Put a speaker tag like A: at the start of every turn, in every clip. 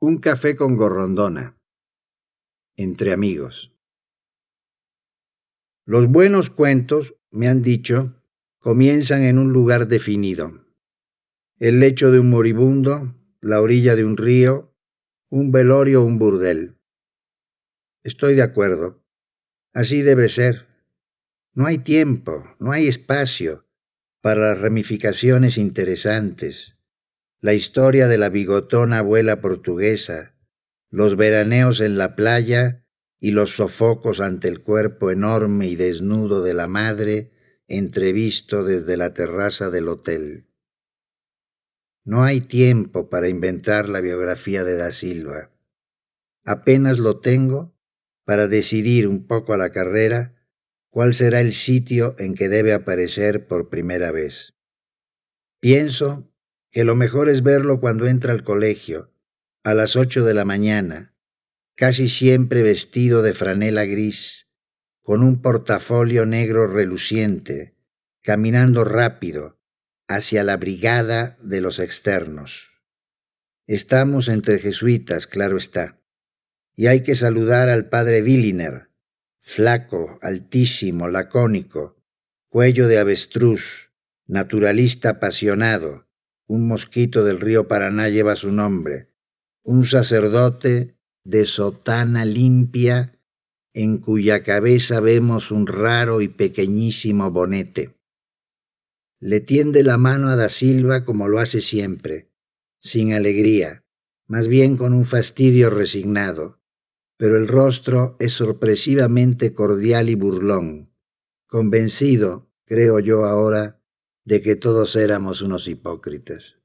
A: Un café con gorrondona. Entre amigos. Los buenos cuentos, me han dicho, comienzan en un lugar definido. El lecho de un moribundo, la orilla de un río, un velorio o un burdel. Estoy de acuerdo. Así debe ser. No hay tiempo, no hay espacio para las ramificaciones interesantes la historia de la bigotona abuela portuguesa, los veraneos en la playa y los sofocos ante el cuerpo enorme y desnudo de la madre entrevisto desde la terraza del hotel. No hay tiempo para inventar la biografía de Da Silva. Apenas lo tengo para decidir un poco a la carrera cuál será el sitio en que debe aparecer por primera vez. Pienso que lo mejor es verlo cuando entra al colegio, a las ocho de la mañana, casi siempre vestido de franela gris, con un portafolio negro reluciente, caminando rápido hacia la brigada de los externos. Estamos entre jesuitas, claro está, y hay que saludar al padre Villiner, flaco, altísimo, lacónico, cuello de avestruz, naturalista apasionado, un mosquito del río Paraná lleva su nombre, un sacerdote de sotana limpia en cuya cabeza vemos un raro y pequeñísimo bonete. Le tiende la mano a Da Silva como lo hace siempre, sin alegría, más bien con un fastidio resignado, pero el rostro es sorpresivamente cordial y burlón, convencido, creo yo ahora, de que todos éramos unos hipócritas.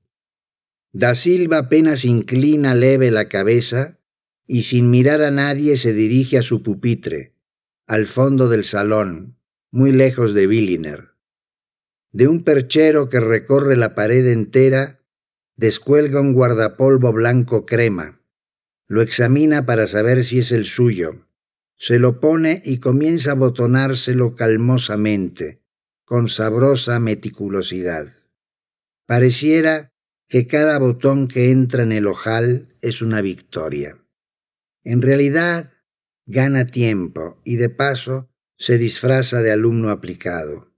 A: Da Silva apenas inclina leve la cabeza y sin mirar a nadie se dirige a su pupitre, al fondo del salón, muy lejos de Billiner. De un perchero que recorre la pared entera, descuelga un guardapolvo blanco crema. Lo examina para saber si es el suyo. Se lo pone y comienza a botonárselo calmosamente con sabrosa meticulosidad. Pareciera que cada botón que entra en el ojal es una victoria. En realidad, gana tiempo y de paso se disfraza de alumno aplicado.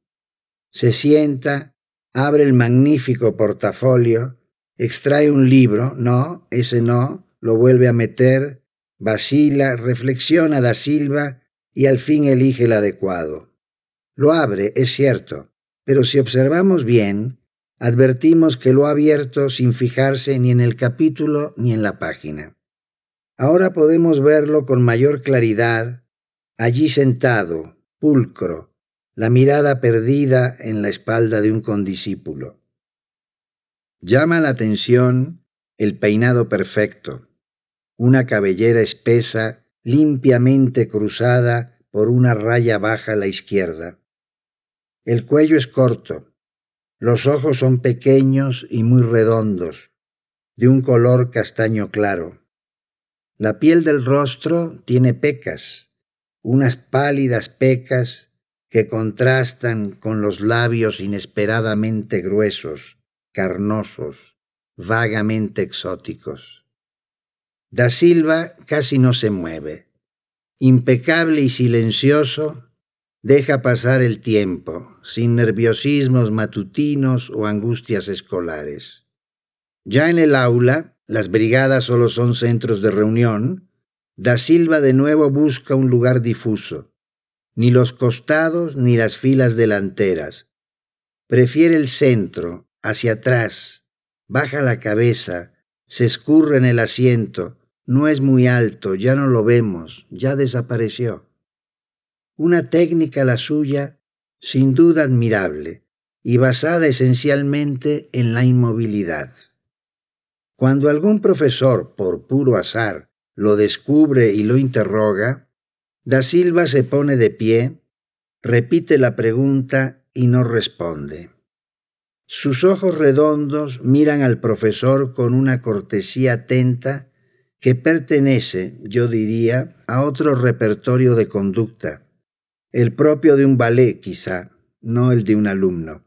A: Se sienta, abre el magnífico portafolio, extrae un libro, no, ese no, lo vuelve a meter, vacila, reflexiona da Silva y al fin elige el adecuado. Lo abre, es cierto, pero si observamos bien, advertimos que lo ha abierto sin fijarse ni en el capítulo ni en la página. Ahora podemos verlo con mayor claridad, allí sentado, pulcro, la mirada perdida en la espalda de un condiscípulo. Llama la atención el peinado perfecto, una cabellera espesa, limpiamente cruzada por una raya baja a la izquierda. El cuello es corto, los ojos son pequeños y muy redondos, de un color castaño claro. La piel del rostro tiene pecas, unas pálidas pecas que contrastan con los labios inesperadamente gruesos, carnosos, vagamente exóticos. Da Silva casi no se mueve. Impecable y silencioso, Deja pasar el tiempo, sin nerviosismos matutinos o angustias escolares. Ya en el aula, las brigadas solo son centros de reunión, Da Silva de nuevo busca un lugar difuso. Ni los costados ni las filas delanteras. Prefiere el centro, hacia atrás, baja la cabeza, se escurre en el asiento, no es muy alto, ya no lo vemos, ya desapareció. Una técnica la suya, sin duda admirable, y basada esencialmente en la inmovilidad. Cuando algún profesor, por puro azar, lo descubre y lo interroga, Da Silva se pone de pie, repite la pregunta y no responde. Sus ojos redondos miran al profesor con una cortesía atenta que pertenece, yo diría, a otro repertorio de conducta, el propio de un ballet quizá, no el de un alumno.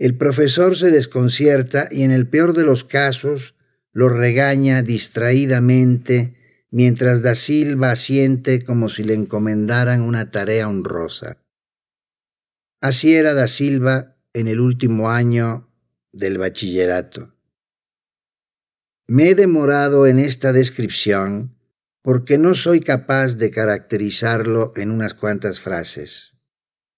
A: El profesor se desconcierta y en el peor de los casos lo regaña distraídamente mientras da Silva asiente como si le encomendaran una tarea honrosa. Así era da Silva en el último año del bachillerato. Me he demorado en esta descripción porque no soy capaz de caracterizarlo en unas cuantas frases.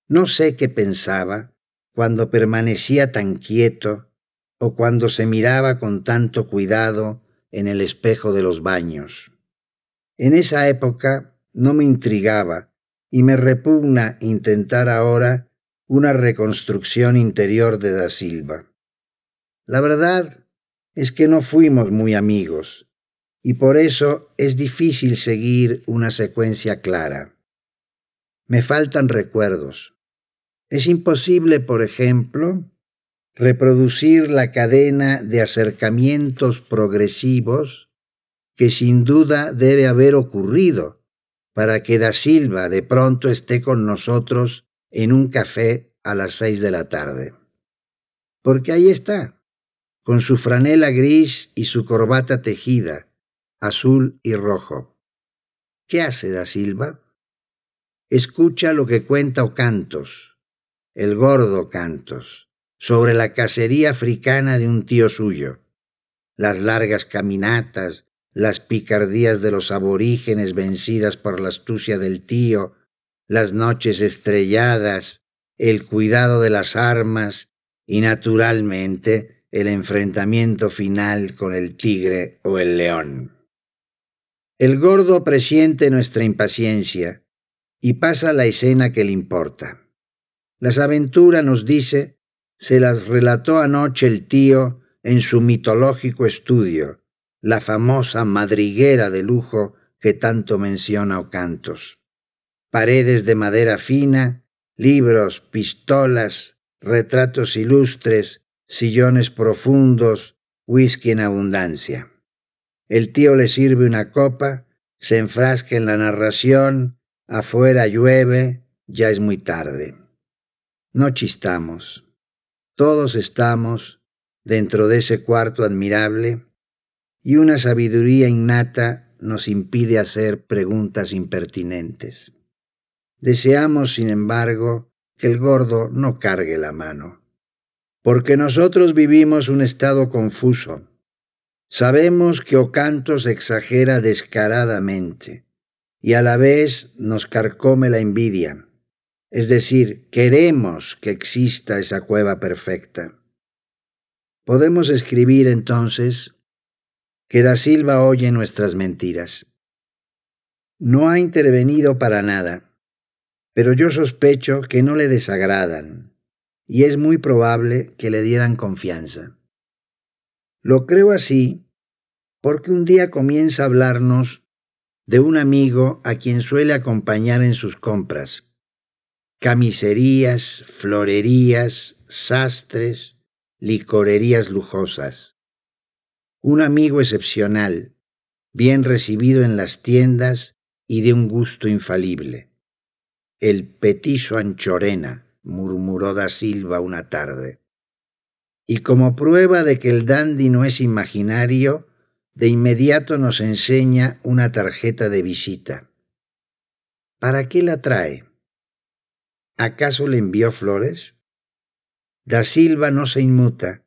A: No sé qué pensaba cuando permanecía tan quieto o cuando se miraba con tanto cuidado en el espejo de los baños. En esa época no me intrigaba y me repugna intentar ahora una reconstrucción interior de Da Silva. La verdad es que no fuimos muy amigos y por eso es difícil seguir una secuencia clara. Me faltan recuerdos. Es imposible, por ejemplo, reproducir la cadena de acercamientos progresivos que sin duda debe haber ocurrido para que Da Silva de pronto esté con nosotros en un café a las seis de la tarde. Porque ahí está, con su franela gris y su corbata tejida, azul y rojo. ¿Qué hace Da Silva? Escucha lo que cuenta Ocantos, el gordo Cantos, sobre la cacería africana de un tío suyo, las largas caminatas las picardías de los aborígenes vencidas por la astucia del tío, las noches estrelladas, el cuidado de las armas y naturalmente el enfrentamiento final con el tigre o el león. El gordo presiente nuestra impaciencia y pasa la escena que le importa. Las aventuras, nos dice, se las relató anoche el tío en su mitológico estudio, la famosa madriguera de lujo que tanto menciona Ocantos. Paredes de madera fina, libros, pistolas, retratos ilustres, sillones profundos, whisky en abundancia. El tío le sirve una copa, se enfrasca en la narración, afuera llueve, ya es muy tarde. No chistamos. Todos estamos dentro de ese cuarto admirable y una sabiduría innata nos impide hacer preguntas impertinentes. Deseamos, sin embargo, que el gordo no cargue la mano, porque nosotros vivimos un estado confuso. Sabemos que Ocantos exagera descaradamente y a la vez nos carcome la envidia, es decir, queremos que exista esa cueva perfecta. Podemos escribir entonces que Da Silva oye nuestras mentiras. No ha intervenido para nada, pero yo sospecho que no le desagradan, y es muy probable que le dieran confianza. Lo creo así porque un día comienza a hablarnos de un amigo a quien suele acompañar en sus compras. Camiserías, florerías, sastres, licorerías lujosas un amigo excepcional, bien recibido en las tiendas y de un gusto infalible. El petiso Anchorena, murmuró da Silva una tarde. Y como prueba de que el dandy no es imaginario, de inmediato nos enseña una tarjeta de visita. ¿Para qué la trae? ¿Acaso le envió flores? Da Silva no se inmuta,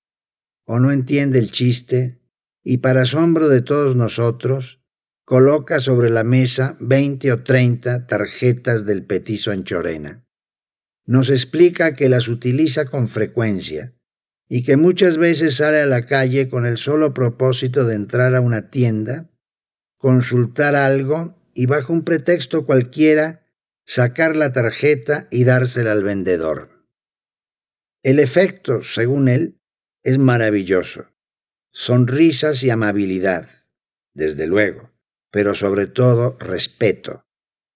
A: o no entiende el chiste, y para asombro de todos nosotros, coloca sobre la mesa veinte o treinta tarjetas del petiso Anchorena. Nos explica que las utiliza con frecuencia y que muchas veces sale a la calle con el solo propósito de entrar a una tienda, consultar algo y bajo un pretexto cualquiera sacar la tarjeta y dársela al vendedor. El efecto, según él, es maravilloso sonrisas y amabilidad, desde luego, pero sobre todo respeto,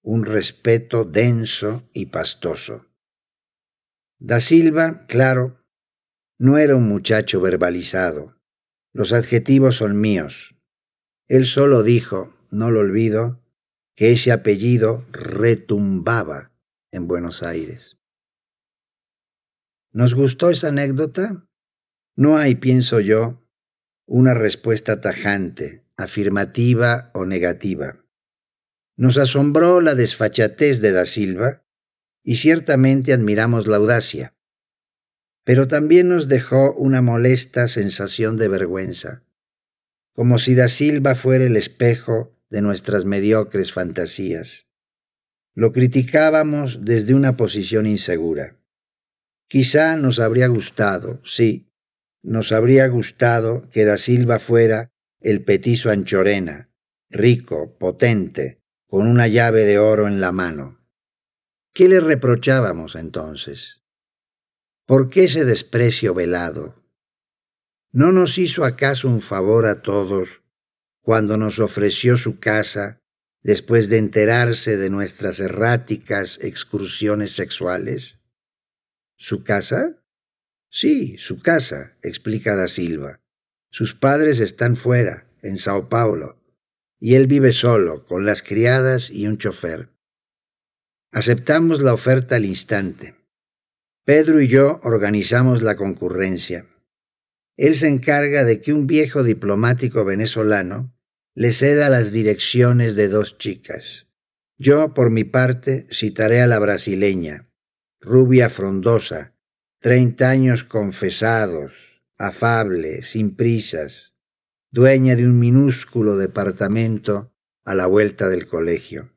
A: un respeto denso y pastoso. Da Silva, claro, no era un muchacho verbalizado. Los adjetivos son míos. Él solo dijo, no lo olvido, que ese apellido retumbaba en Buenos Aires. ¿Nos gustó esa anécdota? No hay, pienso yo, una respuesta tajante, afirmativa o negativa. Nos asombró la desfachatez de Da Silva y ciertamente admiramos la audacia. Pero también nos dejó una molesta sensación de vergüenza, como si Da Silva fuera el espejo de nuestras mediocres fantasías. Lo criticábamos desde una posición insegura. Quizá nos habría gustado, sí, nos habría gustado que Da Silva fuera el petizo anchorena, rico, potente, con una llave de oro en la mano. ¿Qué le reprochábamos entonces? ¿Por qué ese desprecio velado? ¿No nos hizo acaso un favor a todos cuando nos ofreció su casa después de enterarse de nuestras erráticas excursiones sexuales? ¿Su casa? Sí, su casa, explica da Silva. Sus padres están fuera, en Sao Paulo, y él vive solo, con las criadas y un chofer. Aceptamos la oferta al instante. Pedro y yo organizamos la concurrencia. Él se encarga de que un viejo diplomático venezolano le ceda las direcciones de dos chicas. Yo, por mi parte, citaré a la brasileña, rubia frondosa, treinta años confesados, afable, sin prisas, dueña de un minúsculo departamento a la vuelta del colegio.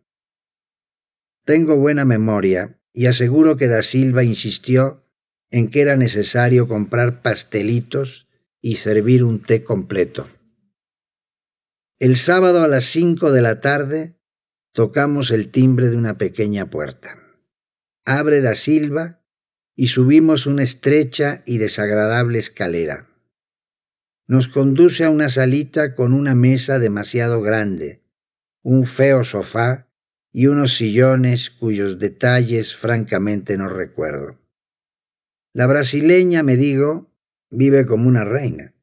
A: Tengo buena memoria y aseguro que Da Silva insistió en que era necesario comprar pastelitos y servir un té completo. El sábado a las cinco de la tarde tocamos el timbre de una pequeña puerta abre da Silva y subimos una estrecha y desagradable escalera. Nos conduce a una salita con una mesa demasiado grande, un feo sofá y unos sillones cuyos detalles francamente no recuerdo. La brasileña, me digo, vive como una reina.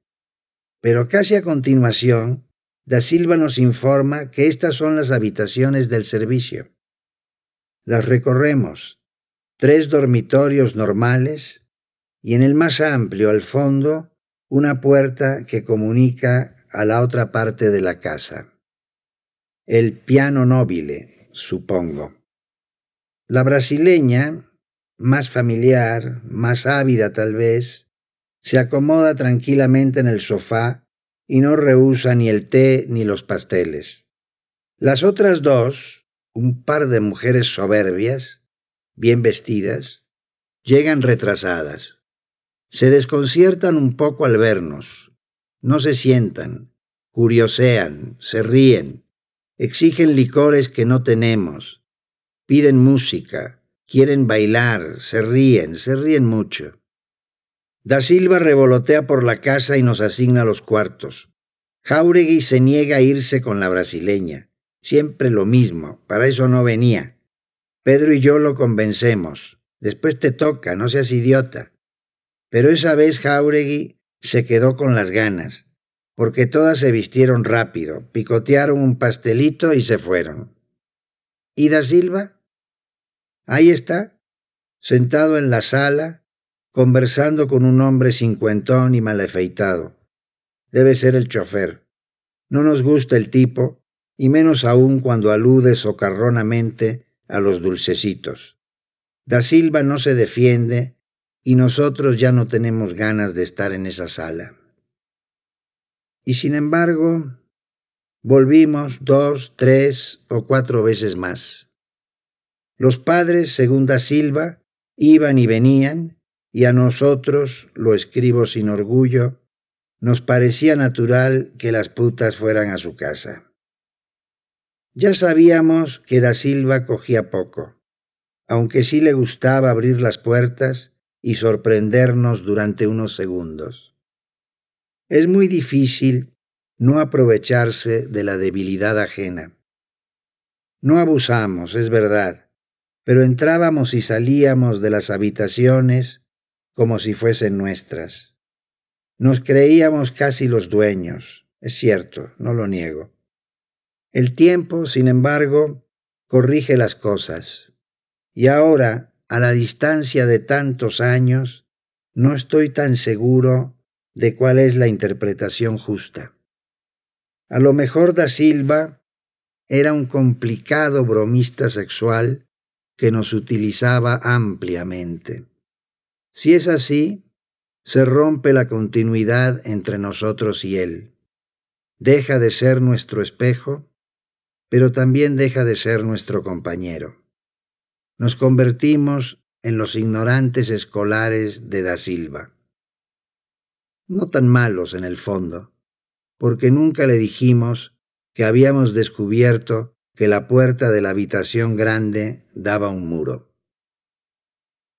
A: Pero casi a continuación, Da Silva nos informa que estas son las habitaciones del servicio. Las recorremos tres dormitorios normales y en el más amplio al fondo una puerta que comunica a la otra parte de la casa. El piano nobile, supongo. La brasileña, más familiar, más ávida tal vez, se acomoda tranquilamente en el sofá y no rehúsa ni el té ni los pasteles. Las otras dos, un par de mujeres soberbias, bien vestidas, llegan retrasadas. Se desconciertan un poco al vernos. No se sientan, curiosean, se ríen, exigen licores que no tenemos, piden música, quieren bailar, se ríen, se ríen mucho. Da Silva revolotea por la casa y nos asigna los cuartos. Jauregui se niega a irse con la brasileña. Siempre lo mismo, para eso no venía. Pedro y yo lo convencemos. Después te toca, no seas idiota. Pero esa vez Jauregui se quedó con las ganas, porque todas se vistieron rápido, picotearon un pastelito y se fueron. ¿Y da Silva? Ahí está, sentado en la sala, conversando con un hombre cincuentón y mal afeitado. Debe ser el chofer. No nos gusta el tipo, y menos aún cuando alude socarronamente a los dulcecitos. Da Silva no se defiende y nosotros ya no tenemos ganas de estar en esa sala. Y sin embargo, volvimos dos, tres o cuatro veces más. Los padres, según Da Silva, iban y venían, y a nosotros, lo escribo sin orgullo, nos parecía natural que las putas fueran a su casa. Ya sabíamos que da Silva cogía poco, aunque sí le gustaba abrir las puertas y sorprendernos durante unos segundos. Es muy difícil no aprovecharse de la debilidad ajena. No abusamos, es verdad, pero entrábamos y salíamos de las habitaciones como si fuesen nuestras. Nos creíamos casi los dueños, es cierto, no lo niego. El tiempo, sin embargo, corrige las cosas. Y ahora, a la distancia de tantos años, no estoy tan seguro de cuál es la interpretación justa. A lo mejor da Silva era un complicado bromista sexual que nos utilizaba ampliamente. Si es así, se rompe la continuidad entre nosotros y Él. Deja de ser nuestro espejo, pero también deja de ser nuestro compañero. Nos convertimos en los ignorantes escolares de Da Silva. No tan malos en el fondo, porque nunca le dijimos que habíamos descubierto que la puerta de la habitación grande daba un muro.